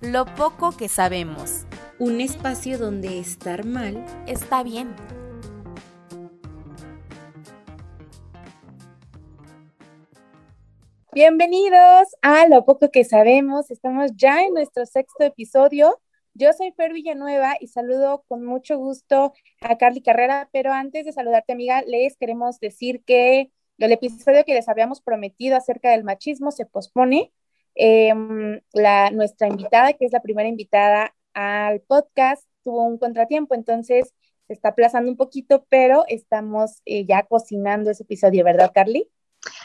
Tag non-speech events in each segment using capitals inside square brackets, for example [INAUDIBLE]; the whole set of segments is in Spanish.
lo poco que sabemos. Un espacio donde estar mal está bien. Bienvenidos a Lo poco que sabemos. Estamos ya en nuestro sexto episodio. Yo soy Fer Villanueva y saludo con mucho gusto a Carly Carrera, pero antes de saludarte, amiga, les queremos decir que el episodio que les habíamos prometido acerca del machismo se pospone Em, la, nuestra invitada, que es la primera invitada al podcast, tuvo un contratiempo, entonces se está aplazando un poquito, pero estamos eh, ya cocinando ese episodio, ¿verdad, Carly?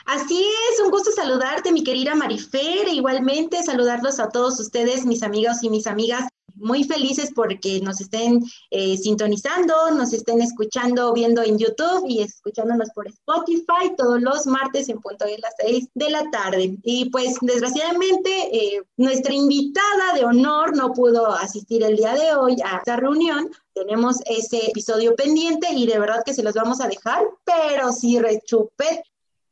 Así es, un gusto saludarte, mi querida Marifer, e igualmente saludarlos a todos ustedes, mis amigos y mis amigas muy felices porque nos estén eh, sintonizando, nos estén escuchando, viendo en YouTube y escuchándonos por Spotify todos los martes en punto de las seis de la tarde. Y pues desgraciadamente eh, nuestra invitada de honor no pudo asistir el día de hoy a esta reunión. Tenemos ese episodio pendiente y de verdad que se los vamos a dejar, pero sí rechupe.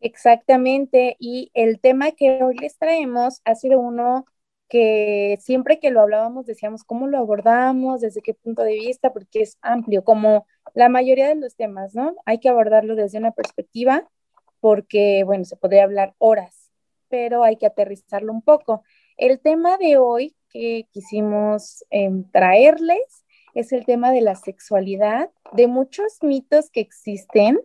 Exactamente, y el tema que hoy les traemos ha sido uno que siempre que lo hablábamos decíamos cómo lo abordamos, desde qué punto de vista, porque es amplio, como la mayoría de los temas, ¿no? Hay que abordarlo desde una perspectiva, porque, bueno, se podría hablar horas, pero hay que aterrizarlo un poco. El tema de hoy que quisimos em, traerles es el tema de la sexualidad, de muchos mitos que existen,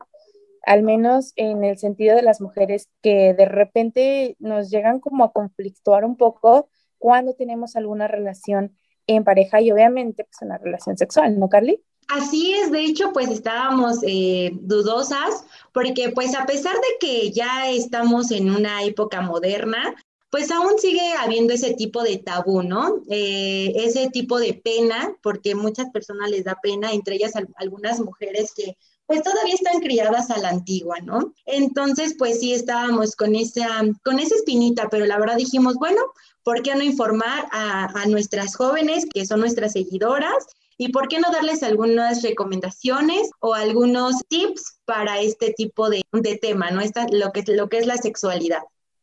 al menos en el sentido de las mujeres que de repente nos llegan como a conflictuar un poco cuando tenemos alguna relación en pareja y obviamente pues una relación sexual, ¿no, Carly? Así es, de hecho, pues estábamos eh, dudosas porque pues a pesar de que ya estamos en una época moderna, pues aún sigue habiendo ese tipo de tabú, ¿no? Eh, ese tipo de pena, porque muchas personas les da pena, entre ellas algunas mujeres que pues todavía están criadas a la antigua, ¿no? Entonces, pues sí estábamos con esa, con esa espinita, pero la verdad dijimos, bueno, ¿por qué no informar a, nuestras jóvenes que son nuestras seguidoras? ¿Y por qué no darles algunas recomendaciones o algunos tips para este tipo de, tema, ¿no? Esta, lo, que, lo que es la sexualidad.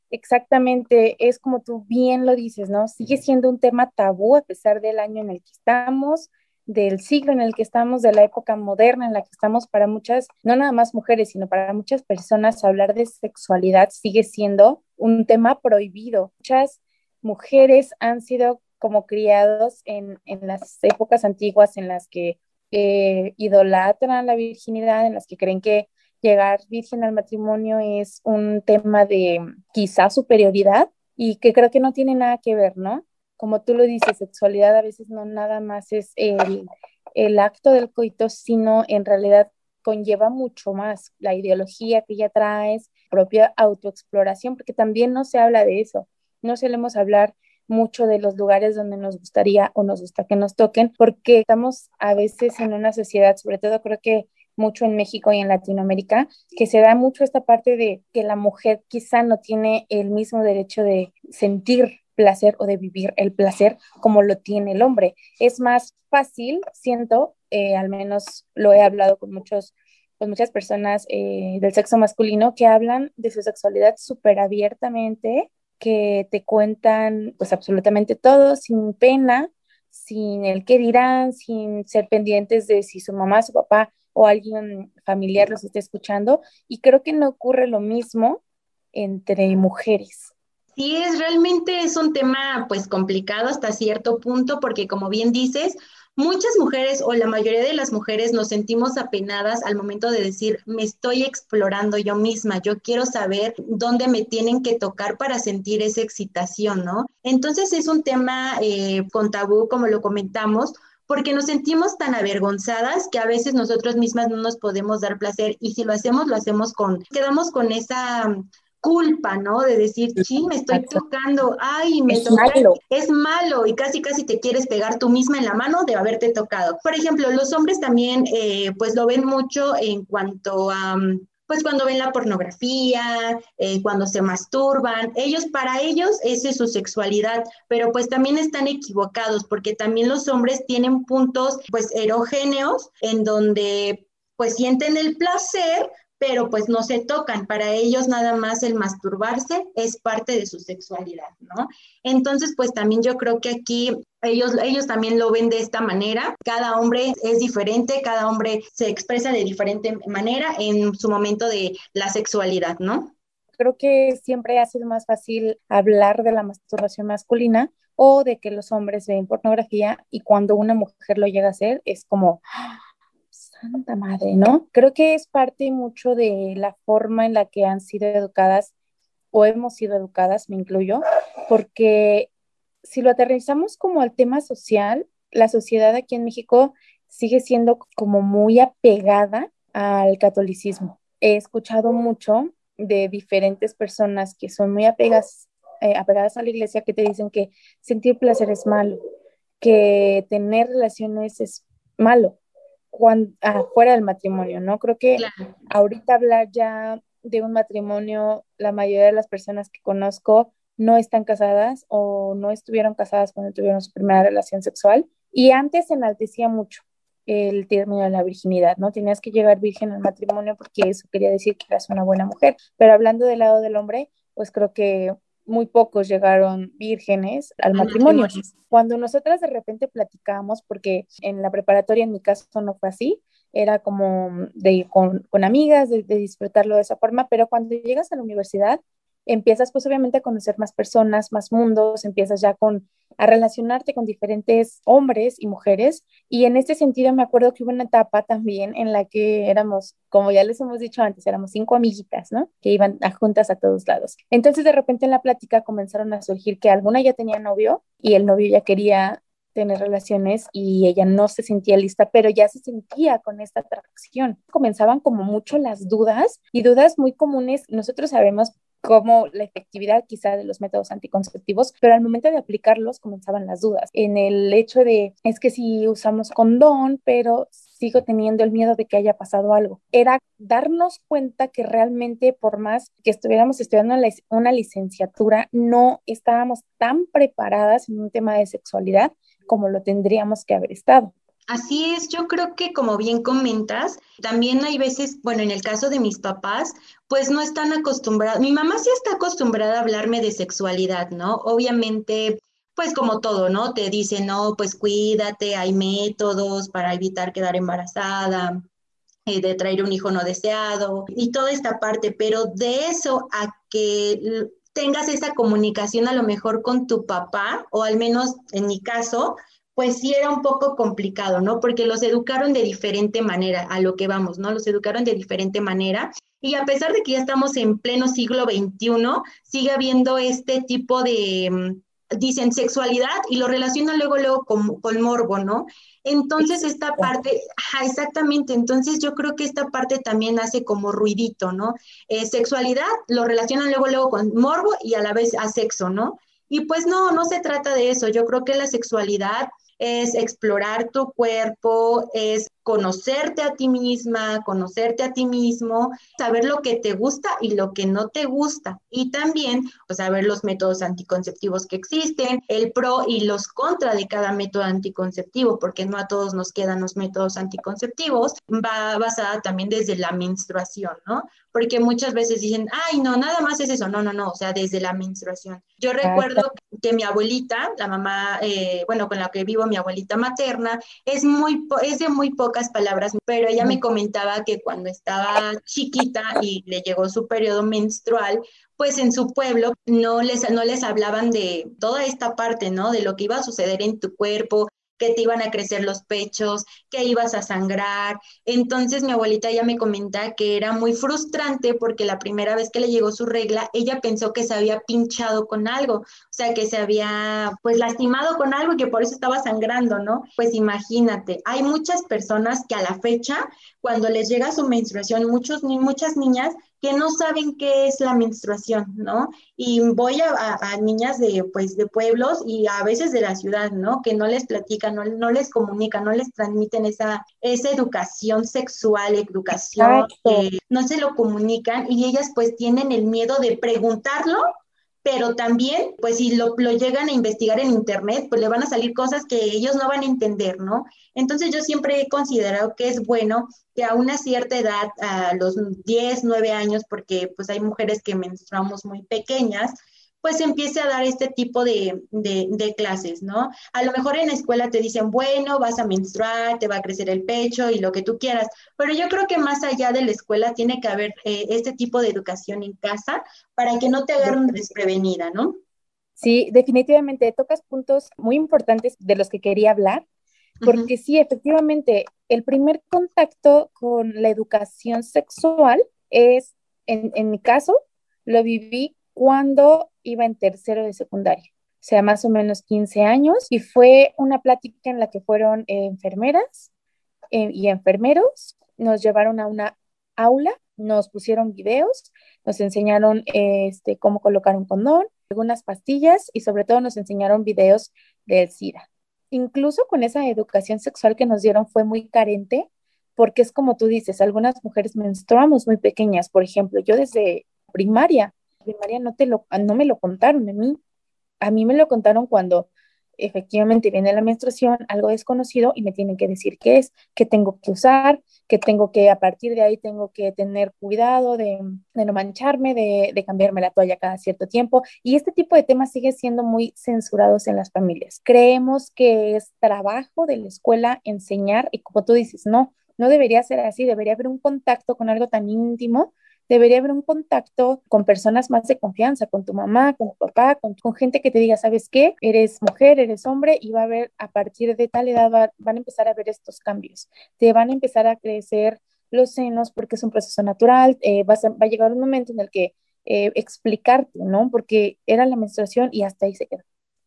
Exactamente, es como tú bien lo dices, ¿no? Sigue siendo un tema tabú a pesar del año en el que estamos, del siglo en el que estamos, de la época moderna en la que estamos, para muchas, no nada más mujeres, sino para muchas personas, hablar de sexualidad sigue siendo un tema prohibido. Muchas mujeres han sido como criados en, las épocas antiguas en las que eh, idolatran la virginidad, en las que creen que llegar virgen al matrimonio es un tema de quizá superioridad y que creo que no tiene nada que ver, ¿no? como tú lo dices, sexualidad a veces no nada más es el, el acto del coito, sino en realidad conlleva mucho más la ideología que ya traes, propia autoexploración, porque también no se habla de eso, no solemos hablar mucho de los lugares donde nos gustaría o nos gusta que nos toquen, porque estamos a veces en una sociedad, sobre todo creo que mucho en México y en Latinoamérica, que se da mucho esta parte de que la mujer quizá no tiene el mismo derecho de sentir placer o de vivir el placer como lo tiene el hombre. Es más fácil, siento, eh, al menos lo he hablado con muchos con muchas personas eh, del sexo masculino que hablan de su sexualidad súper abiertamente, que te cuentan pues absolutamente todo sin pena, sin el qué dirán, sin ser pendientes de si su mamá, su papá o alguien familiar los está escuchando. Y creo que no ocurre lo mismo entre mujeres. Sí, es realmente es un tema pues complicado hasta cierto punto porque como bien dices, muchas mujeres o la mayoría de las mujeres nos sentimos apenadas al momento de decir, me estoy explorando yo misma, yo quiero saber dónde me tienen que tocar para sentir esa excitación, ¿no? Entonces es un tema eh, con tabú, como lo comentamos, porque nos sentimos tan avergonzadas que a veces nosotros mismas no nos podemos dar placer y si lo hacemos, lo hacemos con, quedamos con esa culpa, ¿no? De decir, sí, me estoy tocando, ay, me es malo. Es malo y casi, casi te quieres pegar tú misma en la mano de haberte tocado. Por ejemplo, los hombres también, eh, pues lo ven mucho en cuanto a pues cuando ven la pornografía, eh, cuando se masturban, ellos, para ellos, esa es su sexualidad, pero pues también están equivocados porque también los hombres tienen puntos pues erógeneos en donde pues sienten el placer, pero pues no se tocan. Para ellos nada más el masturbarse es parte de su sexualidad, ¿no? Entonces, pues también yo creo que aquí ellos, ellos también lo ven de esta manera. Cada hombre es diferente, cada hombre se expresa de diferente manera en su momento de la sexualidad, ¿no? Creo que siempre ha sido más fácil hablar de la masturbación masculina o de que los hombres ven pornografía y cuando una mujer lo llega a hacer es como Santa madre, ¿no? Creo que es parte mucho de la forma en la que han sido educadas o hemos sido educadas, me incluyo, porque si lo aterrizamos como al tema social, la sociedad aquí en México sigue siendo como muy apegada al catolicismo. He escuchado mucho de diferentes personas que son muy apegas, eh, apegadas a la iglesia que te dicen que sentir placer es malo, que tener relaciones es malo, cuando, fuera del matrimonio, ¿no? Creo que ahorita hablar ya de un matrimonio, la mayoría de las personas que conozco no están casadas o no estuvieron casadas cuando tuvieron su primera relación sexual y antes se enaltecía mucho el término de la virginidad, ¿no? Tenías que llegar virgen al matrimonio porque eso quería decir que eras una buena mujer, pero hablando del lado del hombre, pues creo que muy pocos llegaron vírgenes al matrimonio. Cuando nosotras de repente platicábamos, porque en la preparatoria en mi caso no fue así, era como de ir con, amigas, de, de, disfrutarlo de esa forma, pero cuando llegas a la universidad, empiezas pues obviamente a conocer más personas, más mundos, empiezas ya con a relacionarte con diferentes hombres y mujeres y en este sentido me acuerdo que hubo una etapa también en la que éramos, como ya les hemos dicho antes, éramos cinco amiguitas, ¿no? Que iban a juntas a todos lados. Entonces de repente en la plática comenzaron a surgir que alguna ya tenía novio y el novio ya quería tener relaciones y ella no se sentía lista, pero ya se sentía con esta atracción. Comenzaban como mucho las dudas y dudas muy comunes. Nosotros sabemos como la efectividad quizá de los métodos anticonceptivos, pero al momento de aplicarlos comenzaban las dudas en el hecho de, es que si usamos condón, pero sigo teniendo el miedo de que haya pasado algo. Era darnos cuenta que realmente por más que estuviéramos estudiando una licenciatura, no estábamos tan preparadas en un tema de sexualidad como lo tendríamos que haber estado. Así es, yo creo que como bien comentas, también hay veces, bueno, en el caso de mis papás, pues no están acostumbrados, mi mamá sí está acostumbrada a hablarme de sexualidad, ¿no? Obviamente, pues como todo, ¿no? Te dice, no, pues cuídate, hay métodos para evitar quedar embarazada, eh, de traer un hijo no deseado y toda esta parte, pero de eso a que tengas esa comunicación a lo mejor con tu papá, o al menos en mi caso, pues sí era un poco complicado, ¿no? Porque los educaron de diferente manera, a lo que vamos, ¿no? Los educaron de diferente manera. Y a pesar de que ya estamos en pleno siglo XXI, sigue habiendo este tipo de, mm, dicen, sexualidad y lo relacionan luego, luego con, con morbo, ¿no? Entonces esta parte, ajá, exactamente, entonces yo creo que esta parte también hace como ruidito, ¿no? Eh, sexualidad lo relacionan luego, luego con morbo y a la vez a sexo, ¿no? Y pues no, no se trata de eso. Yo creo que la sexualidad es explorar tu cuerpo, es conocerte a ti misma, conocerte a ti mismo, saber lo que te gusta y lo que no te gusta. Y también pues, saber los métodos anticonceptivos que existen, el pro y los contra de cada método anticonceptivo, porque no a todos nos quedan los métodos anticonceptivos. Va basada también desde la menstruación, ¿no? Porque muchas veces dicen, ay, no, nada más es eso. No, no, no, o sea, desde la menstruación. Yo recuerdo que mi abuelita, la mamá, eh, bueno, con la que vivo, mi abuelita materna, es, muy, es de muy pocas palabras, pero ella me comentaba que cuando estaba chiquita y le llegó su periodo menstrual, pues en su pueblo no les, no les hablaban de toda esta parte, ¿no? De lo que iba a suceder en tu cuerpo, que te iban a crecer los pechos, que ibas a sangrar. Entonces mi abuelita ya me comenta que era muy frustrante porque la primera vez que le llegó su regla, ella pensó que se había pinchado con algo. O sea, que se había pues lastimado con algo y que por eso estaba sangrando, ¿no? Pues imagínate, hay muchas personas que a la fecha, cuando les llega su menstruación, muchos, muchas niñas que no saben qué es la menstruación, ¿no? Y voy a, niñas de, pues, de pueblos y a veces de la ciudad, ¿no? Que no les platican, no, no les comunican, no les transmiten esa, esa educación sexual, educación, no se lo comunican y ellas pues tienen el miedo de preguntarlo pero también, pues si lo, llegan a investigar en Internet, pues le van a salir cosas que ellos no van a entender, ¿no? Entonces yo siempre he considerado que es bueno que a una cierta edad, a los 10, 9 años, porque pues hay mujeres que menstruamos muy pequeñas, pues empiece a dar este tipo de, clases, ¿no? A lo mejor en la escuela te dicen, bueno, vas a menstruar, te va a crecer el pecho y lo que tú quieras, pero yo creo que más allá de la escuela tiene que haber eh, este tipo de educación en casa para que no te agarren desprevenida, ¿no? Sí, definitivamente tocas puntos muy importantes de los que quería hablar, porque sí, efectivamente, el primer contacto con la educación sexual es, en, en mi caso, lo viví cuando iba en tercero de secundaria, o sea, más o menos 15 años, y fue una plática en la que fueron enfermeras eh, y enfermeros, nos llevaron a una aula, nos pusieron videos, nos enseñaron este, cómo colocar un condón, algunas pastillas y sobre todo nos enseñaron videos del SIDA. Incluso con esa educación sexual que nos dieron fue muy carente porque es como tú dices, algunas mujeres menstruamos muy pequeñas, por ejemplo, yo desde primaria primaria no, te lo, no me lo contaron a mí. A mí me lo contaron cuando efectivamente viene la menstruación, algo desconocido, y me tienen que decir qué es, qué tengo que usar, que tengo que, a partir de ahí, tengo que tener cuidado de, no mancharme, de, de, cambiarme la toalla cada cierto tiempo. Y este tipo de temas sigue siendo muy censurados en las familias. Creemos que es trabajo de la escuela enseñar, y como tú dices, no, no debería ser así, debería haber un contacto con algo tan íntimo debería haber un contacto con personas más de confianza, con tu mamá, con tu papá, con, gente que te diga, ¿sabes qué? Eres mujer, eres hombre y va a haber, a partir de tal edad, van a empezar a ver estos cambios. Te van a empezar a crecer los senos porque es un proceso natural, eh, va a llegar un momento en el que eh, explicarte, ¿no? Porque era la menstruación y hasta ahí se quedó.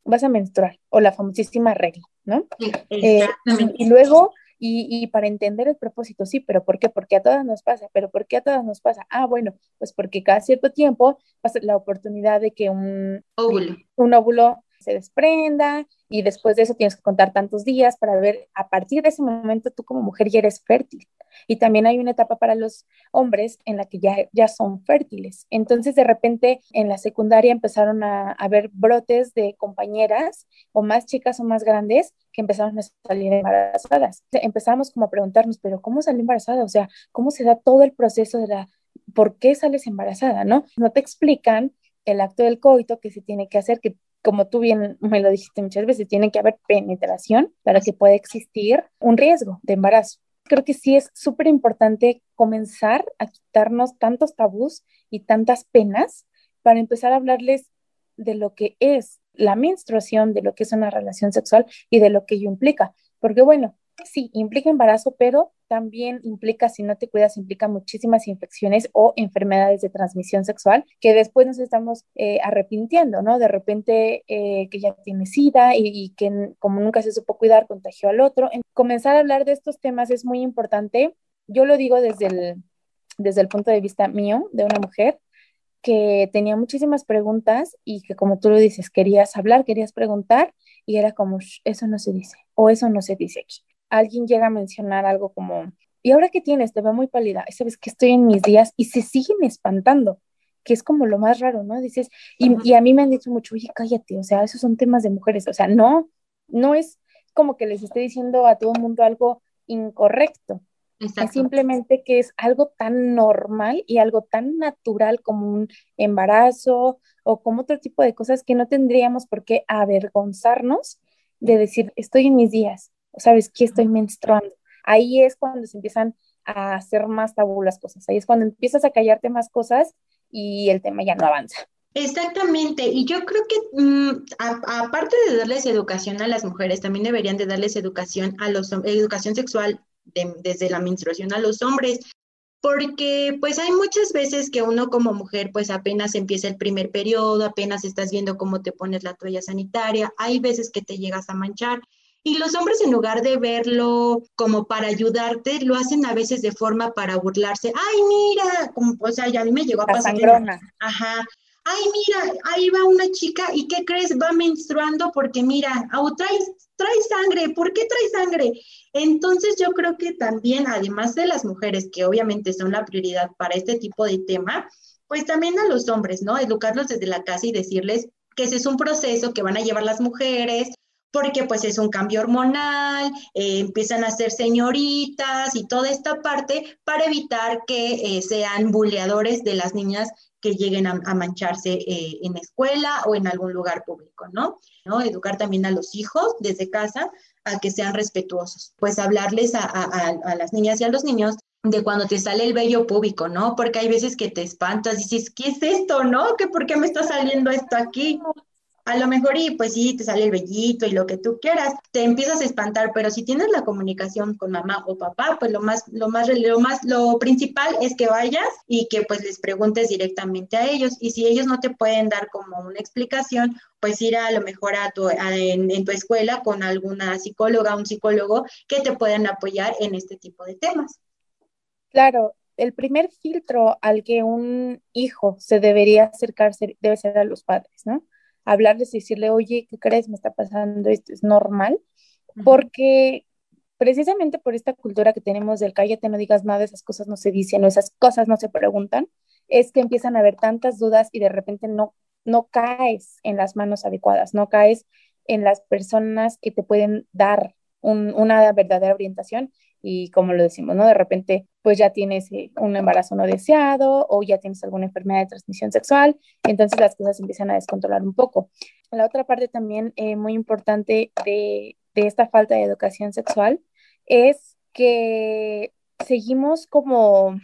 Vas a menstruar o la famosísima regla, ¿no? Eh, y, luego y, para entender el propósito, sí, pero ¿por qué? Porque a todas nos pasa, pero ¿por qué a todas nos pasa? Ah, bueno, pues porque cada cierto tiempo pasa la oportunidad de que un óvulo, un óvulo se desprenda y después de eso tienes que contar tantos días para ver, a partir de ese momento tú como mujer ya eres fértil. Y también hay una etapa para los hombres en la que ya, ya son fértiles. Entonces de repente en la secundaria empezaron a haber brotes de compañeras o más chicas o más grandes que empezaron a salir embarazadas. Empezamos como a preguntarnos, pero ¿cómo salió embarazada? O sea, ¿cómo se da todo el proceso de la, ¿por qué sales embarazada? ¿No? No te explican el acto del coito que se tiene que hacer, que como tú bien me lo dijiste muchas veces, tiene que haber penetración para que pueda existir un riesgo de embarazo. Creo que sí es súper importante comenzar a quitarnos tantos tabús y tantas penas para empezar a hablarles de lo que es la menstruación, de lo que es una relación sexual y de lo que ello implica. Porque bueno, sí, implica embarazo, pero también implica, si no te cuidas, implica muchísimas infecciones o enfermedades de transmisión sexual que después nos estamos eh, arrepintiendo, ¿no? De repente eh, que ya tiene SIDA y, que como nunca se supo cuidar, contagió al otro. comenzar a hablar de estos temas es muy importante. Yo lo digo desde el, desde el punto de vista mío, de una mujer que tenía muchísimas preguntas y que como tú lo dices, querías hablar, querías preguntar y era como, eso no se dice o eso no se dice aquí alguien llega a mencionar algo como, ¿y ahora qué tienes? Te veo muy pálida. Sabes que estoy en mis días y se siguen espantando, que es como lo más raro, ¿no? Dices, y, a mí me han dicho mucho, oye, cállate, o sea, esos son temas de mujeres. O sea, no, no es como que les esté diciendo a todo el mundo algo incorrecto. Es simplemente que es algo tan normal y algo tan natural como un embarazo o como otro tipo de cosas que no tendríamos por qué avergonzarnos de decir, estoy en mis días, ¿sabes qué estoy menstruando? Ahí es cuando se empiezan a hacer más tabú las cosas, ahí es cuando empiezas a callarte más cosas y el tema ya no avanza. Exactamente, y yo creo que mm, aparte de darles educación a las mujeres, también deberían de darles educación a los educación sexual desde la menstruación a los hombres, porque pues hay muchas veces que uno como mujer pues apenas empieza el primer periodo, apenas estás viendo cómo te pones la toalla sanitaria, hay veces que te llegas a manchar y los hombres en lugar de verlo como para ayudarte, lo hacen a veces de forma para burlarse. Ay, mira, como, o sea, ya a mí me llegó a pasar. ajá. Ay, mira, ahí va una chica y ¿qué crees? Va menstruando porque mira, oh, trae, trae sangre, ¿por qué trae sangre? Entonces yo creo que también, además de las mujeres, que obviamente son la prioridad para este tipo de tema, pues también a los hombres, ¿no? Educarlos desde la casa y decirles que ese es un proceso que van a llevar las mujeres, porque pues es un cambio hormonal, eh, empiezan a ser señoritas y toda esta parte para evitar que eh, sean buleadores de las niñas que lleguen a, mancharse eh, en escuela o en algún lugar público, ¿no? Educar también a los hijos desde casa a que sean respetuosos, pues hablarles a, a las niñas y a los niños de cuando te sale el vello público, ¿no? Porque hay veces que te espantas y dices, ¿qué es esto, no? ¿Que por qué me está saliendo esto aquí? A lo mejor y pues sí, te sale el vellito y lo que tú quieras, te empiezas a espantar, pero si tienes la comunicación con mamá o papá, pues lo más, lo más, lo más, lo principal es que vayas y que pues les preguntes directamente a ellos. Y si ellos no te pueden dar como una explicación, pues ir a, lo mejor a tu, en, tu escuela con alguna psicóloga, un psicólogo que te puedan apoyar en este tipo de temas. Claro, el primer filtro al que un hijo se debería acercarse debe ser a los padres, ¿no? Hablarles y decirle, oye, ¿qué crees? Me está pasando esto, es normal, porque precisamente por esta cultura que tenemos del cállate, no digas nada, esas cosas no se dicen o esas cosas no se preguntan, es que empiezan a haber tantas dudas y de repente no, no caes en las manos adecuadas, no caes en las personas que te pueden dar una verdadera orientación y como lo decimos, ¿no? De repente, pues ya tienes eh, un embarazo no deseado o ya tienes alguna enfermedad de transmisión sexual, entonces las cosas empiezan a descontrolar un poco. La otra parte también eh, muy importante de, de esta falta de educación sexual es que seguimos como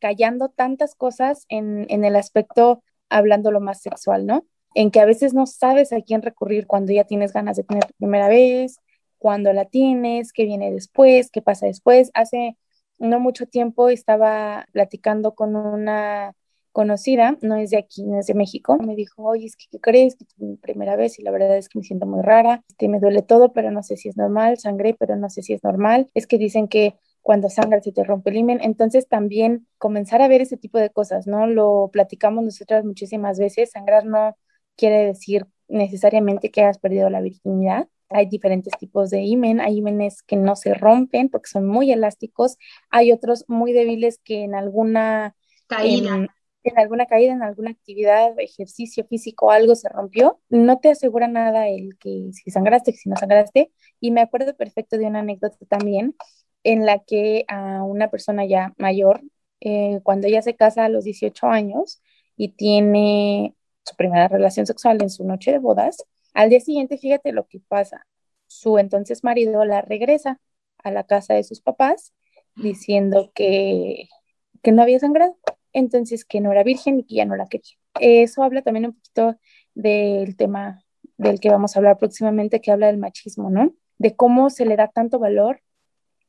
callando tantas cosas en, en el aspecto hablando lo más sexual, ¿no? En que a veces no sabes a quién recurrir cuando ya tienes ganas de tener tu primera vez, cuándo la tienes, qué viene después, qué pasa después. Hace no mucho tiempo estaba platicando con una conocida, no es de aquí, no es de México, me dijo, oye, es que, ¿qué crees? Que es mi primera vez y la verdad es que me siento muy rara, este, me duele todo, pero no sé si es normal, sangré, pero no sé si es normal, es que dicen que cuando sangras se te rompe el himen, entonces también comenzar a ver ese tipo de cosas, ¿no? Lo platicamos nosotras muchísimas veces, sangrar no quiere decir necesariamente que hayas perdido la virginidad, hay diferentes tipos de imen, hay imenes que no se rompen porque son muy elásticos, hay otros muy débiles que en alguna caída, en, alguna caída, en alguna actividad, ejercicio físico, algo se rompió, no te asegura nada el que si sangraste, si no sangraste, y me acuerdo perfecto de una anécdota también en la que a una persona ya mayor, eh, cuando ella se casa a los 18 años y tiene su primera relación sexual en su noche de bodas, al día siguiente, fíjate lo que pasa. Su entonces marido la regresa a la casa de sus papás diciendo que, que no había sangrado, entonces que no era virgen y que ya no la quería. Eso habla también un poquito del tema del que vamos a hablar próximamente, que habla del machismo, ¿no? De cómo se le da tanto valor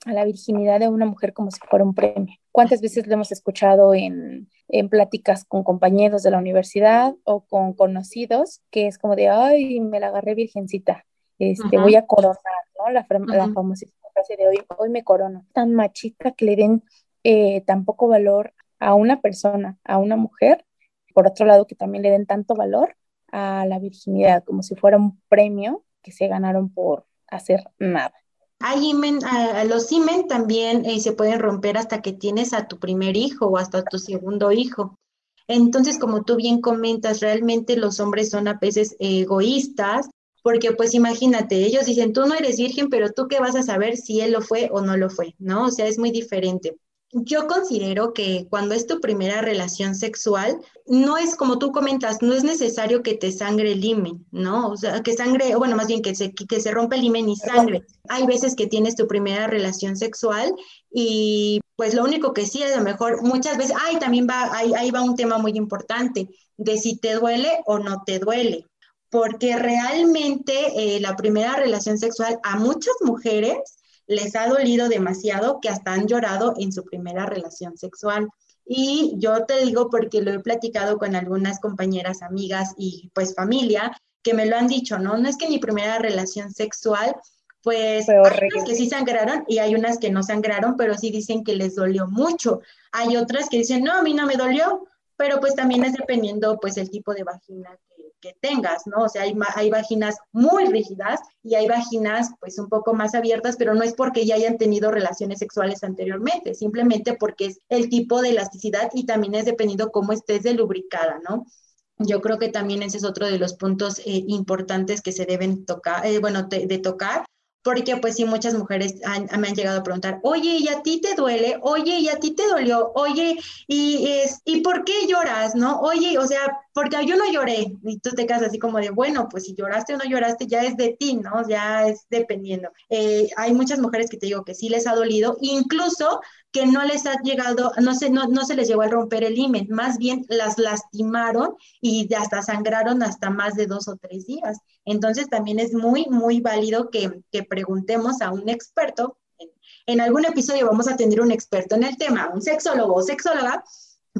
a la virginidad de una mujer como si fuera un premio. ¿Cuántas veces lo hemos escuchado en, en pláticas con compañeros de la universidad o con conocidos, que es como de, ay, me la agarré virgencita, este, voy a coronar, ¿no? La, la famosa frase de hoy, hoy me corono. Tan machista que le den eh, tan poco valor a una persona, a una mujer, por otro lado que también le den tanto valor a la virginidad, como si fuera un premio que se ganaron por hacer nada. Hay los imen también eh, se pueden romper hasta que tienes a tu primer hijo o hasta tu segundo hijo. Entonces, como tú bien comentas, realmente los hombres son a veces egoístas, porque pues imagínate, ellos dicen, tú no eres virgen, pero tú qué vas a saber si él lo fue o no lo fue, ¿no? O sea, es muy diferente yo considero que cuando es tu primera relación sexual, no es como tú comentas, no es necesario que te sangre el himen, ¿no? O sea, que sangre, bueno, más bien que se, que se rompe el himen y sangre. Hay veces que tienes tu primera relación sexual y pues lo único que sí, a lo mejor muchas veces, ay, también va, ahí, ahí va un tema muy importante de si te duele o no te duele, porque realmente eh, la primera relación sexual a muchas mujeres les ha dolido demasiado que hasta han llorado en su primera relación sexual. Y yo te digo porque lo he platicado con algunas compañeras, amigas y pues familia que me lo han dicho, ¿no? No es que mi primera relación sexual, pues hay unas que sí sangraron y hay unas que no sangraron, pero sí dicen que les dolió mucho. Hay otras que dicen, no, a mí no me dolió, pero pues también es dependiendo pues el tipo de vagina que, tengas, ¿no? O sea, hay, hay vaginas muy rígidas y hay vaginas pues un poco más abiertas, pero no es porque ya hayan tenido relaciones sexuales anteriormente, simplemente porque es el tipo de elasticidad y también es dependiendo cómo estés de lubricada, ¿no? Yo creo que también ese es otro de los puntos eh, importantes que se deben tocar, eh, bueno, de tocar, porque pues sí, muchas mujeres me han llegado a preguntar, oye, ¿y a ti te duele? Oye, ¿y a ti te dolió? Oye, ¿y, es, ¿y por qué lloras? ¿No? Oye, o sea, porque yo no lloré. Y tú te quedas así como de, bueno, pues si lloraste o no lloraste, ya es de ti, ¿no? Ya es dependiendo. Eh, hay muchas mujeres que te digo que sí les ha dolido, incluso que no les ha llegado, no se, no, no se les llegó a romper el himen, más bien las lastimaron y hasta sangraron hasta más de dos o tres días. Entonces también es muy, muy válido que, que preguntemos a un experto. En, algún episodio vamos a tener un experto en el tema, un sexólogo o sexóloga,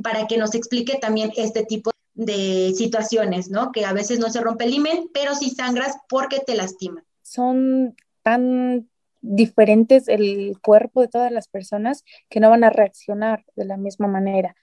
para que nos explique también este tipo de situaciones, ¿no? Que a veces no se rompe el himen, pero sí sangras porque te lastiman. Son tan diferentes el cuerpo de todas las personas que no van a reaccionar de la misma manera.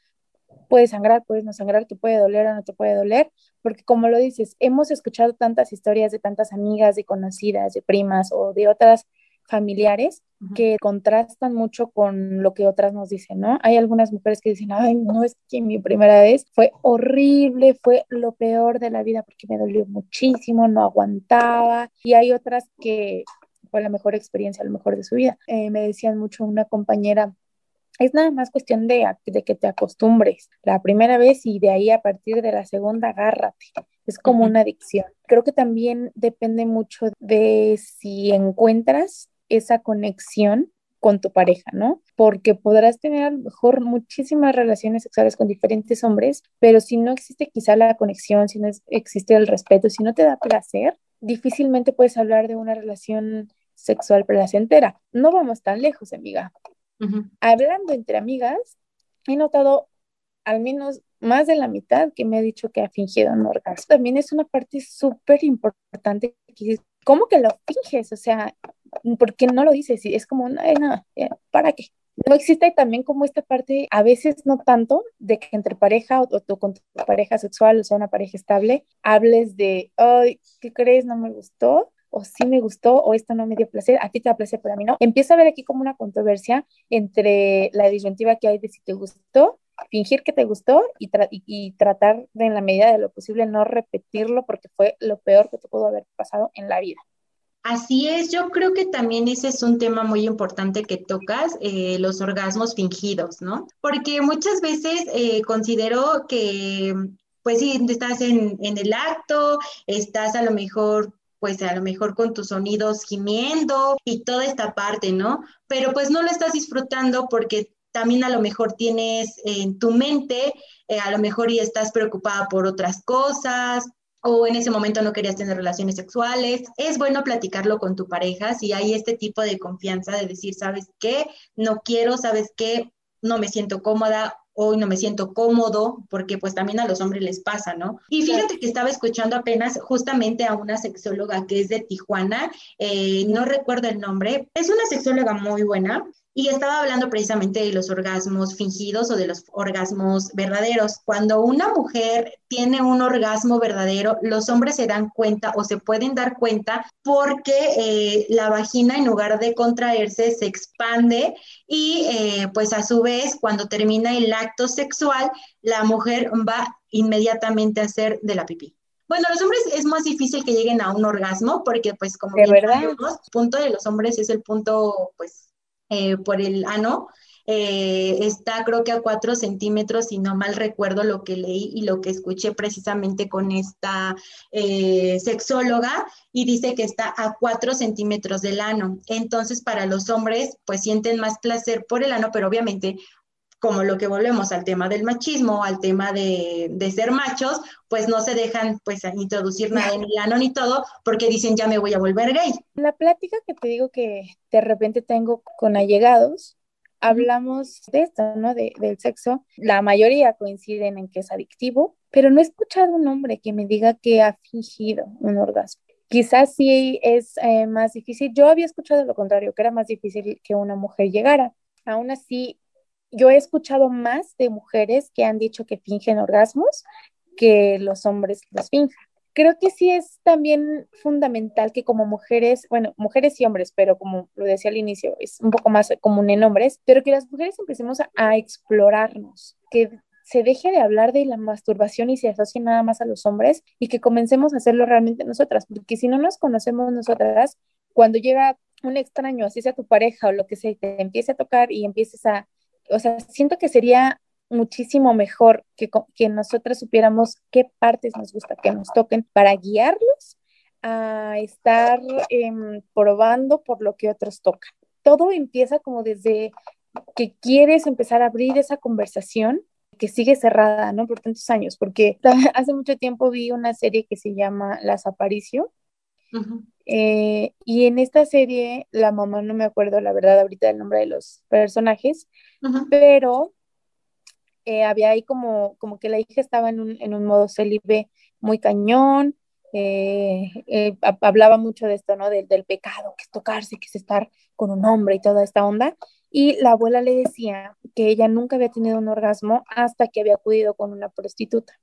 Puede sangrar, puedes no sangrar, te puede doler o no te puede doler, porque como lo dices, hemos escuchado tantas historias de tantas amigas, de conocidas, de primas o de otras familiares que contrastan mucho con lo que otras nos dicen, ¿no? Hay algunas mujeres que dicen, ay, no es que mi primera vez fue horrible, fue lo peor de la vida porque me dolió muchísimo, no aguantaba. Y hay otras que fue la mejor experiencia, lo mejor de su vida. Eh, me decían mucho una compañera, es nada más cuestión de, de que te acostumbres la primera vez y de ahí a partir de la segunda agárrate. Es como una adicción. Creo que también depende mucho de si encuentras esa conexión con tu pareja, ¿no? Porque podrás tener a lo mejor muchísimas relaciones sexuales con diferentes hombres, pero si no existe quizá la conexión, si no existe el respeto, si no te da placer, difícilmente puedes hablar de una relación sexual placentera. No vamos tan lejos, amiga. Hablando entre amigas, he notado al menos más de la mitad que me ha dicho que ha fingido un orgasmo. También es una parte súper importante. ¿Cómo que lo finges? O sea, ¿por qué no lo dices? Es como, no, no, ¿para qué? No existe también como esta parte, a veces no tanto, de que entre pareja o, tu pareja sexual, o sea, una pareja estable, hables de, ay, ¿qué crees? No me gustó o sí me gustó o esto no me dio placer, a ti te da placer, pero a mí no. Empieza a ver aquí como una controversia entre la disyuntiva que hay de si te gustó, fingir que te gustó y, y, tratar de en la medida de lo posible no repetirlo porque fue lo peor que te pudo haber pasado en la vida. Así es, yo creo que también ese es un tema muy importante que tocas, eh, los orgasmos fingidos, ¿no? Porque muchas veces eh, considero que, pues sí, estás en, en el acto, estás a lo mejor pues a lo mejor con tus sonidos gimiendo y toda esta parte, ¿no? Pero pues no lo estás disfrutando porque también a lo mejor tienes en tu mente, eh, a lo mejor y estás preocupada por otras cosas o en ese momento no querías tener relaciones sexuales. Es bueno platicarlo con tu pareja si hay este tipo de confianza de decir, ¿sabes qué? No quiero, ¿sabes qué? No me siento cómoda hoy no me siento cómodo, porque pues también a los hombres les pasa, ¿no? Y fíjate que estaba escuchando apenas justamente a una sexóloga que es de Tijuana, eh, no recuerdo el nombre, es una sexóloga muy buena y estaba hablando precisamente de los orgasmos fingidos o de los orgasmos verdaderos. Cuando una mujer tiene un orgasmo verdadero, los hombres se dan cuenta o se pueden dar cuenta porque eh, la vagina en lugar de contraerse se expande y eh, pues a su vez cuando termina el acto sexual, la mujer va inmediatamente a hacer de la pipí. Bueno, los hombres es más difícil que lleguen a un orgasmo porque pues como verdad el punto de los hombres es el punto pues eh, por el ano. Eh, está creo que a cuatro centímetros, si no mal recuerdo lo que leí y lo que escuché precisamente con esta eh, sexóloga, y dice que está a cuatro centímetros del ano. Entonces, para los hombres, pues sienten más placer por el ano, pero obviamente como lo que volvemos al tema del machismo, al tema de, de ser machos, pues no se dejan pues introducir nada en el ano ni todo, porque dicen ya me voy a volver gay. La plática que te digo que de repente tengo con allegados, hablamos de esto, ¿no? De, del sexo. La mayoría coinciden en que es adictivo, pero no he escuchado un hombre que me diga que ha fingido un orgasmo. Quizás sí es eh, más difícil. Yo había escuchado lo contrario, que era más difícil que una mujer llegara. Aún así, yo he escuchado más de mujeres que han dicho que fingen orgasmos que los hombres los finjan. Creo que sí es también fundamental que como mujeres, bueno, mujeres y hombres, pero como lo decía al inicio, es un poco más común en hombres, pero que las mujeres empecemos a, a explorarnos, que se deje de hablar de la masturbación y se asocie nada más a los hombres y que comencemos a hacerlo realmente nosotras, porque si no nos conocemos nosotras, cuando llega un extraño, así sea tu pareja o lo que sea, te empiece a tocar y empieces a, o sea, siento que sería muchísimo mejor que, que nosotras supiéramos qué partes nos gusta que nos toquen para guiarlos a estar eh, probando por lo que otros tocan. Todo empieza como desde que quieres empezar a abrir esa conversación que sigue cerrada, ¿no? Por tantos años, porque [LAUGHS] hace mucho tiempo vi una serie que se llama Las Aparicio. Eh, y en esta serie, la mamá, no me acuerdo la verdad ahorita del nombre de los personajes, pero eh, había ahí como, como que la hija estaba en un, en un modo célibe muy cañón, eh, hablaba mucho de esto, ¿no? Del, del, pecado, que es tocarse, que es estar con un hombre y toda esta onda. Y la abuela le decía que ella nunca había tenido un orgasmo hasta que había acudido con una prostituta.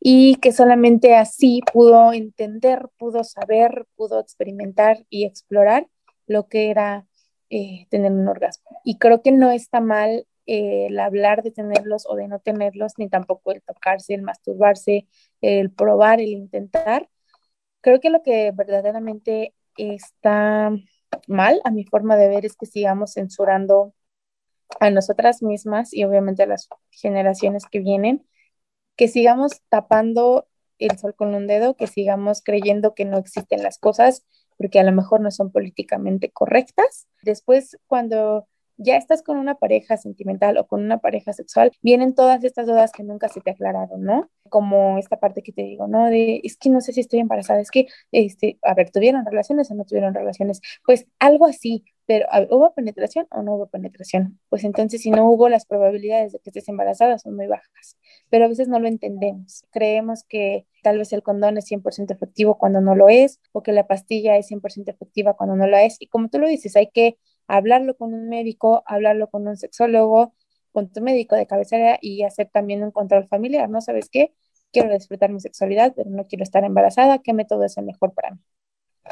Y que solamente así pudo entender, pudo saber, pudo experimentar y explorar lo que era eh, tener un orgasmo. Y creo que no está mal eh, el hablar de tenerlos o de no tenerlos, ni tampoco el tocarse, el masturbarse, el probar, el intentar. Creo que lo que verdaderamente está mal, a mi forma de ver, es que sigamos censurando a nosotras mismas y obviamente a las generaciones que vienen, que sigamos tapando el sol con un dedo, que sigamos creyendo que no existen las cosas porque a lo mejor no son políticamente correctas. Después, cuando ya estás con una pareja sentimental o con una pareja sexual, vienen todas estas dudas que nunca se te aclararon, ¿no? Como esta parte que te digo, ¿no? De, es que no sé si estoy embarazada, es que, este, a ver, ¿tuvieron relaciones o no tuvieron relaciones? Pues algo así, pero ¿hubo penetración o no hubo penetración? Pues entonces, si no hubo, las probabilidades de que estés embarazada son muy bajas, pero a veces no lo entendemos. Creemos que tal vez el condón es 100% efectivo cuando no lo es, o que la pastilla es 100% efectiva cuando no lo es, y como tú lo dices, hay que hablarlo con un médico, hablarlo con un sexólogo, con tu médico de cabecera y hacer también un control familiar, ¿no? ¿Sabes qué? Quiero disfrutar mi sexualidad, pero no quiero estar embarazada, ¿qué método es el mejor para mí?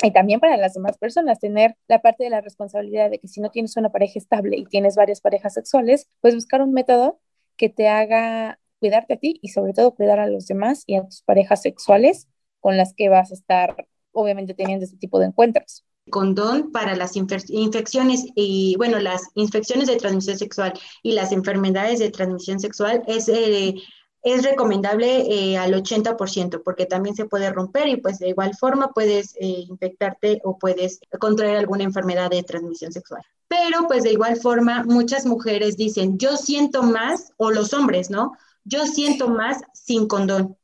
Y también para las demás personas, tener la parte de la responsabilidad de que si no tienes una pareja estable y tienes varias parejas sexuales, pues buscar un método que te haga cuidarte a ti y sobre todo cuidar a los demás y a tus parejas sexuales con las que vas a estar obviamente teniendo este tipo de encuentros condón para las infecciones y, bueno, las infecciones de transmisión sexual y las enfermedades de transmisión sexual es, eh, es recomendable eh, al 80% porque también se puede romper y pues de igual forma puedes eh, infectarte o puedes contraer alguna enfermedad de transmisión sexual. Pero pues de igual forma muchas mujeres dicen, yo siento más, o los hombres, ¿no? Yo siento más sin condón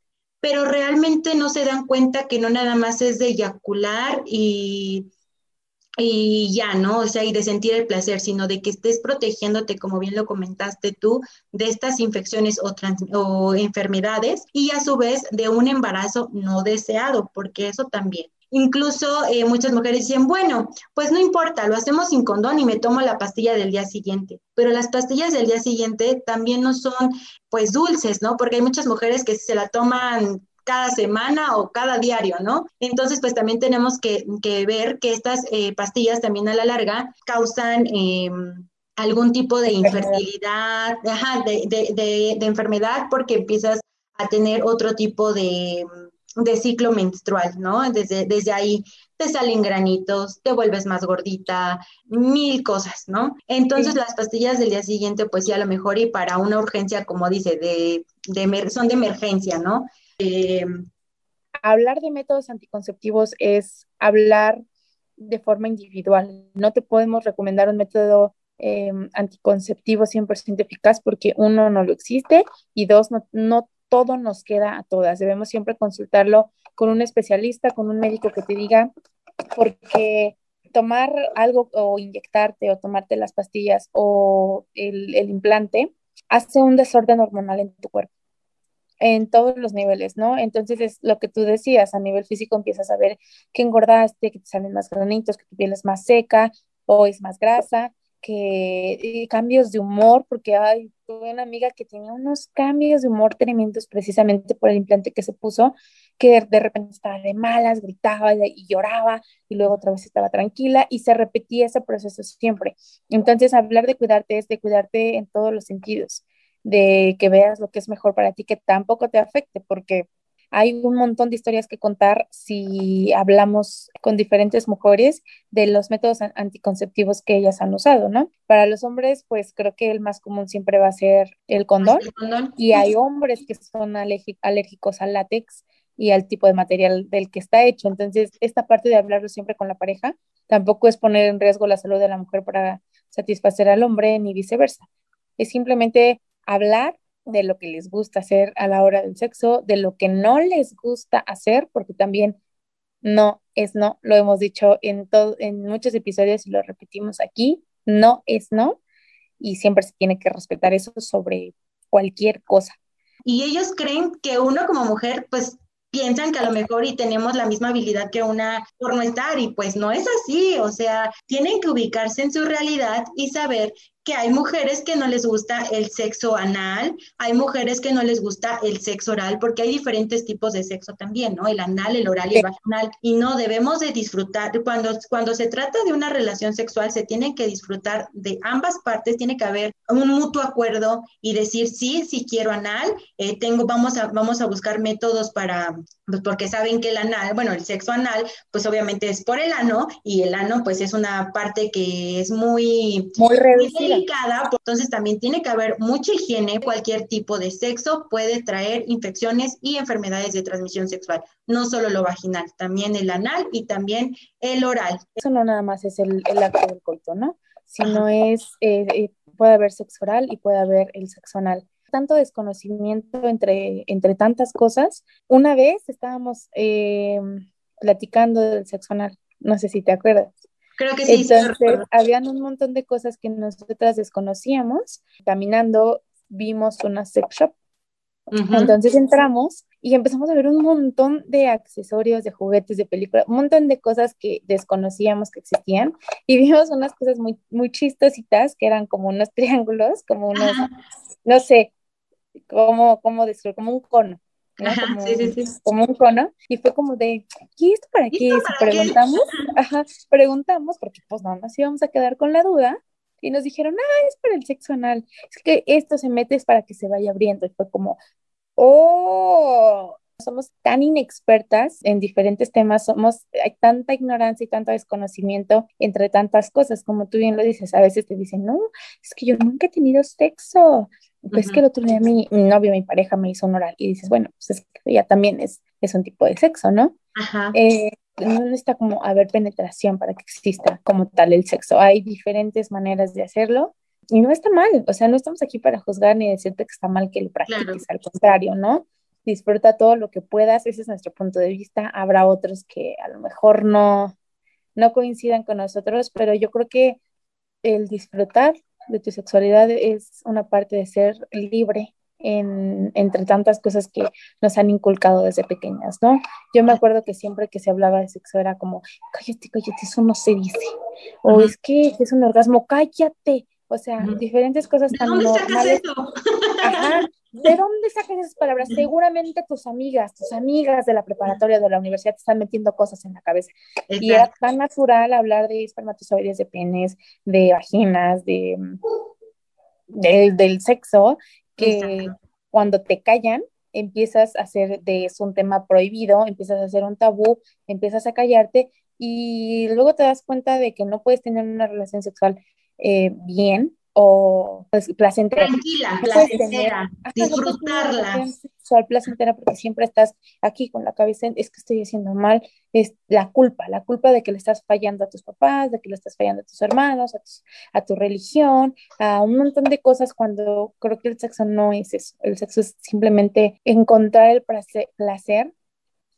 pero realmente no se dan cuenta que no nada más es de eyacular y y ya, ¿no? O sea, y de sentir el placer, sino de que estés protegiéndote, como bien lo comentaste tú, de estas infecciones o, o enfermedades y a su vez de un embarazo no deseado, porque eso también. Incluso eh, muchas mujeres dicen, bueno, pues no importa, lo hacemos sin condón y me tomo la pastilla del día siguiente. Pero las pastillas del día siguiente también no son pues dulces, ¿no? Porque hay muchas mujeres que se la toman cada semana o cada diario, ¿no? Entonces, pues también tenemos que, ver que estas eh, pastillas también a la larga causan em, algún tipo de infertilidad, de, enfermedad, porque empiezas a tener otro tipo de, ciclo menstrual, ¿no? Desde, desde ahí te salen granitos, te vuelves más gordita, mil cosas, ¿no? Entonces las pastillas del día siguiente, pues sí, a lo mejor y para una urgencia, como dice, de, de son de emergencia, ¿no? Eh, hablar de métodos anticonceptivos es hablar de forma individual. No te podemos recomendar un método em, anticonceptivo 100% eficaz porque uno no lo existe y dos, no, no todo nos queda a todas. Debemos siempre consultarlo con un especialista, con un médico que te diga, porque tomar algo o inyectarte o tomarte las pastillas o el, el implante hace un desorden hormonal en tu cuerpo en todos los niveles, ¿no? Entonces es lo que tú decías, a nivel físico empiezas a ver que engordaste, que te salen más granitos, que tu piel es más seca o es más grasa, que cambios de humor, porque hay tuve una amiga que tenía unos cambios de humor tremendos precisamente por el implante que se puso, que de repente estaba de malas, gritaba y lloraba y luego otra vez estaba tranquila y se repetía ese proceso siempre. Entonces, hablar de cuidarte es de cuidarte en todos los sentidos de que veas lo que es mejor para ti, que tampoco te afecte, porque hay un montón de historias que contar si hablamos con diferentes mujeres de los métodos anticonceptivos que ellas han usado, ¿no? Para los hombres, pues creo que el más común siempre va a ser el condón, y hay hombres que son alérgicos al látex y al tipo de material del que está hecho. Entonces, esta parte de hablarlo siempre con la pareja tampoco es poner en riesgo la salud de la mujer para satisfacer al hombre ni viceversa. Es simplemente hablar de lo que les gusta hacer a la hora del sexo, de lo que no les gusta hacer, porque también no es no, lo hemos dicho en, todo, en muchos episodios y lo repetimos aquí, no es no, y siempre se tiene que respetar eso sobre cualquier cosa. Y ellos creen que uno como mujer, pues piensan que a lo mejor y tenemos la misma habilidad que una por no estar y pues no es así, o sea, tienen que ubicarse en su realidad y saber que hay mujeres que no les gusta el sexo anal, hay mujeres que no les gusta el sexo oral, porque hay diferentes tipos de sexo también, ¿no? El anal, el oral y el vaginal. Y no debemos de disfrutar, cuando, cuando se trata de una relación sexual, se tiene que disfrutar de ambas partes, tiene que haber un mutuo acuerdo y decir, sí, sí quiero anal, eh, tengo, vamos a, vamos a buscar métodos para, pues porque saben que el anal, bueno, el sexo anal, pues obviamente es por el ano, y el ano, pues es una parte que es muy... Muy reducida entonces también tiene que haber mucha higiene. Cualquier tipo de sexo puede traer infecciones y enfermedades de transmisión sexual, no solo lo vaginal, también el anal y también el oral. Eso no nada más es el, acto del coito, ¿no? Sino es, eh, eh, puede haber sexo oral y puede haber el sexo anal tanto desconocimiento entre, entre tantas cosas. Una vez estábamos eh, platicando del sexo anal, no sé si te acuerdas. Creo que sí. Entonces, habían un montón de cosas que nosotras desconocíamos. Caminando, vimos una sex shop. Entonces entramos y empezamos a ver un montón de accesorios, de juguetes, de películas, un montón de cosas que desconocíamos que existían y vimos unas cosas muy, muy chistositas que eran como unos [LAUGHS] triángulos, como unos, no sé, cómo, cómo decirlo, como un cono como, un cono, y fue como de, ¿y esto para qué? preguntamos, [LAUGHS] ajá, preguntamos, porque pues no nos íbamos a quedar con la duda, y nos dijeron, ah, es para el sexo anal, es que esto se mete es para que se vaya abriendo, y fue como, oh, somos tan inexpertas en diferentes temas, somos, hay tanta ignorancia y tanto desconocimiento entre tantas cosas, como tú bien lo dices, a veces te dicen, no, es que yo nunca he tenido sexo, pues que el otro día mi, mi, novio, mi pareja me hizo un oral y dices, bueno, pues es que ya también es, es un tipo de sexo, ¿no? Ajá. Eh, no necesita como haber penetración para que exista como tal el sexo. Hay diferentes maneras de hacerlo y no está mal, o sea, no estamos aquí para juzgar ni decirte que está mal que lo practiques, al contrario, ¿no? Disfruta todo lo que puedas, ese es nuestro punto de vista. Habrá otros que a lo mejor no, no coincidan con nosotros, pero yo creo que el disfrutar de tu sexualidad es una parte de ser libre en, entre tantas cosas que nos han inculcado desde pequeñas, ¿no? Yo me acuerdo que siempre que se hablaba de sexo era como, cállate, cállate, eso no se dice. O es que es un orgasmo, cállate. O sea, diferentes cosas tan normales. Ajá, ¿De dónde sacas esas palabras? Seguramente tus amigas, tus amigas de la preparatoria de la universidad te están metiendo cosas en la cabeza. Y era tan natural hablar de espermatozoides, de penes, de vaginas, de, del sexo, que cuando te callan, empiezas a hacer de eso un tema prohibido, empiezas a hacer un tabú, empiezas a callarte y luego te das cuenta de que no puedes tener una relación sexual eh, bien o pues, placentera. Tranquila, placentera, disfrutarla. Sexual placentera porque siempre estás aquí con la cabeza, es que estoy haciendo mal, es la culpa, la culpa de que le estás fallando a tus papás, de que le estás fallando a tus hermanos, a, tu religión, a un montón de cosas cuando creo que el sexo no es eso, el sexo es simplemente encontrar el placer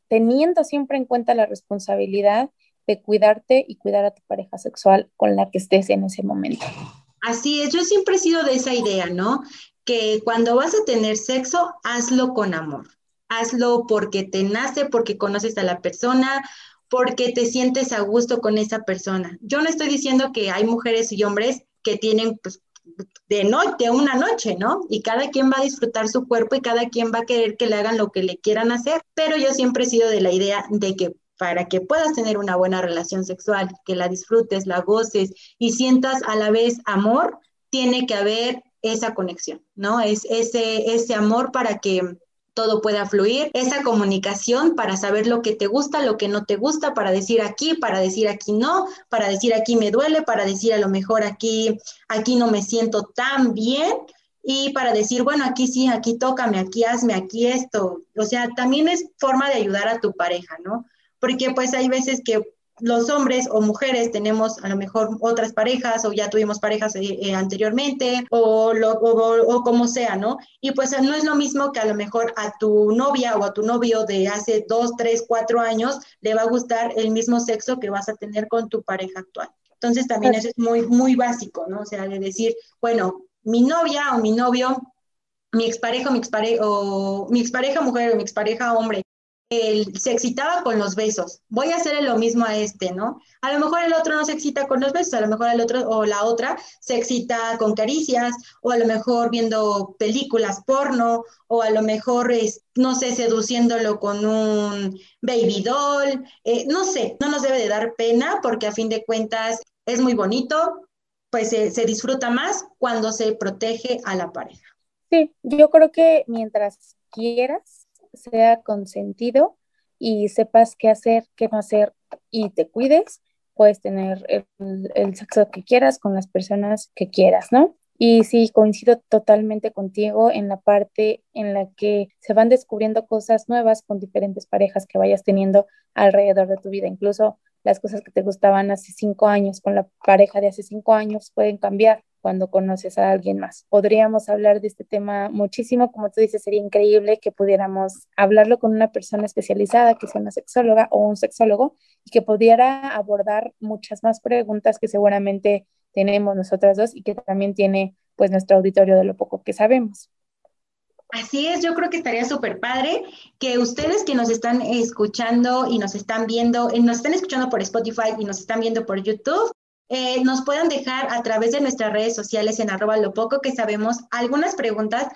teniendo siempre en cuenta la responsabilidad de cuidarte y cuidar a tu pareja sexual con la que estés en ese momento. Así es, yo siempre he sido de esa idea, ¿no? Que cuando vas a tener sexo, hazlo con amor. Hazlo porque te nace, porque conoces a la persona, porque te sientes a gusto con esa persona. Yo no estoy diciendo que hay mujeres y hombres que tienen pues, de noche, una noche, ¿no? Y cada quien va a disfrutar su cuerpo y cada quien va a querer que le hagan lo que le quieran hacer, pero yo siempre he sido de la idea de que para que puedas tener una buena relación sexual, que la disfrutes, la goces y sientas a la vez amor, tiene que haber esa conexión, ¿no? Es ese, ese amor para que todo pueda fluir, esa comunicación para saber lo que te gusta, lo que no te gusta, para decir aquí, para decir aquí no, para decir aquí me duele, para decir a lo mejor aquí, aquí no me siento tan bien y para decir, bueno, aquí sí, aquí tócame, aquí hazme, aquí esto. O sea, también es forma de ayudar a tu pareja, ¿no? Porque pues hay veces que los hombres o mujeres tenemos a lo mejor otras parejas o ya tuvimos parejas eh, eh, anteriormente o, o, como sea, ¿no? Y pues no es lo mismo que a lo mejor a tu novia o a tu novio de hace dos, tres, cuatro años le va a gustar el mismo sexo que vas a tener con tu pareja actual. Entonces también eso es muy, muy básico, ¿no? O sea, de decir, bueno, mi novia o mi novio, mi expareja mi expareja, o mi expareja mujer o mi expareja hombre se excitaba con los besos. Voy a hacerle lo mismo a este, ¿no? A lo mejor el otro no se excita con los besos, a lo mejor el otro o la otra se excita con caricias, o a lo mejor viendo películas porno, o a lo mejor, no sé, seduciéndolo con un baby doll, eh, no sé, no nos debe de dar pena porque a fin de cuentas es muy bonito, pues se disfruta más cuando se protege a la pareja. Sí, yo creo que mientras quieras, sea consentido y sepas qué hacer, qué no hacer y te cuides, puedes tener el, sexo que quieras con las personas que quieras, ¿no? Y sí, coincido totalmente contigo en la parte en la que se van descubriendo cosas nuevas con diferentes parejas que vayas teniendo alrededor de tu vida. Incluso las cosas que te gustaban hace cinco años con la pareja de hace cinco años pueden cambiar cuando conoces a alguien más. Podríamos hablar de este tema muchísimo, como tú dices, sería increíble que pudiéramos hablarlo con una persona especializada, que sea una sexóloga o un sexólogo, y que pudiera abordar muchas más preguntas que seguramente tenemos nosotras dos y que también tiene pues nuestro auditorio de lo poco que sabemos. Así es, yo creo que estaría súper padre que ustedes que nos están escuchando y nos están viendo, eh, nos están escuchando por Spotify y nos están viendo por YouTube, eh, nos puedan dejar a través de nuestras redes sociales en arroba lo poco que sabemos algunas preguntas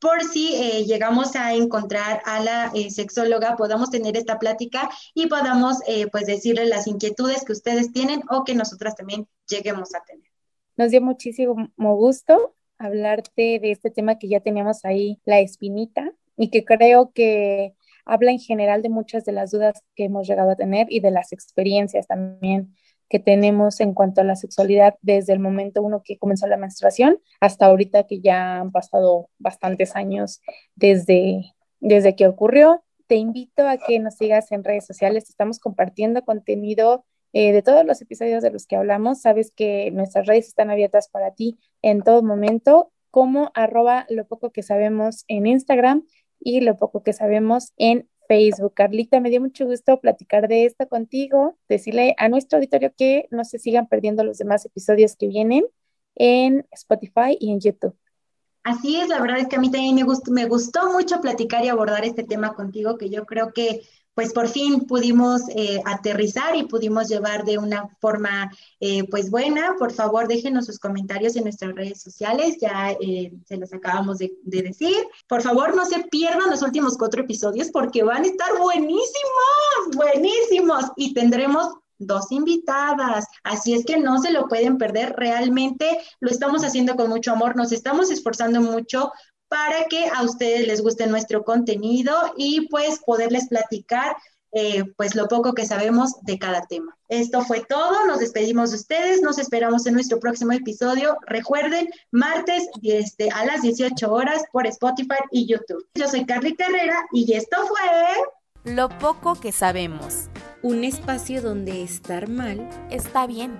por si eh, llegamos a encontrar a la eh, sexóloga, podamos tener esta plática y podamos pues decirle las inquietudes que ustedes tienen o que nosotras también lleguemos a tener. Nos dio muchísimo gusto hablarte de este tema que ya teníamos ahí, la espinita, y que creo que habla en general de muchas de las dudas que hemos llegado a tener y de las experiencias también que tenemos en cuanto a la sexualidad desde el momento uno que comenzó la menstruación hasta ahorita que ya han pasado bastantes años desde, desde que ocurrió. Te invito a que nos sigas en redes sociales. Estamos compartiendo contenido eh, de todos los episodios de los que hablamos. Sabes que nuestras redes están abiertas para ti en todo momento, como arroba lo poco que sabemos en Instagram y lo poco que sabemos en Facebook. Carlita, me dio mucho gusto platicar de esto contigo, decirle a nuestro auditorio que no se sigan perdiendo los demás episodios que vienen en Spotify y en YouTube. Así es, la verdad es que a mí también me gustó, me gustó mucho platicar y abordar este tema contigo, que yo creo que pues por fin pudimos eh, aterrizar y pudimos llevar de una forma eh, pues buena. Por favor, déjenos sus comentarios en nuestras redes sociales, ya eh, se los acabamos de, de, decir. Por favor, no se pierdan los últimos cuatro episodios porque van a estar buenísimos, buenísimos y tendremos dos invitadas, así es que no se lo pueden perder, realmente lo estamos haciendo con mucho amor, nos estamos esforzando mucho para que a ustedes les guste nuestro contenido y pues poderles platicar eh, pues lo poco que sabemos de cada tema. Esto fue todo, nos despedimos de ustedes, nos esperamos en nuestro próximo episodio. Recuerden, martes este, a las 18 horas por Spotify y YouTube. Yo soy Carly Carrera y esto fue... Lo poco que sabemos. Un espacio donde estar mal está bien.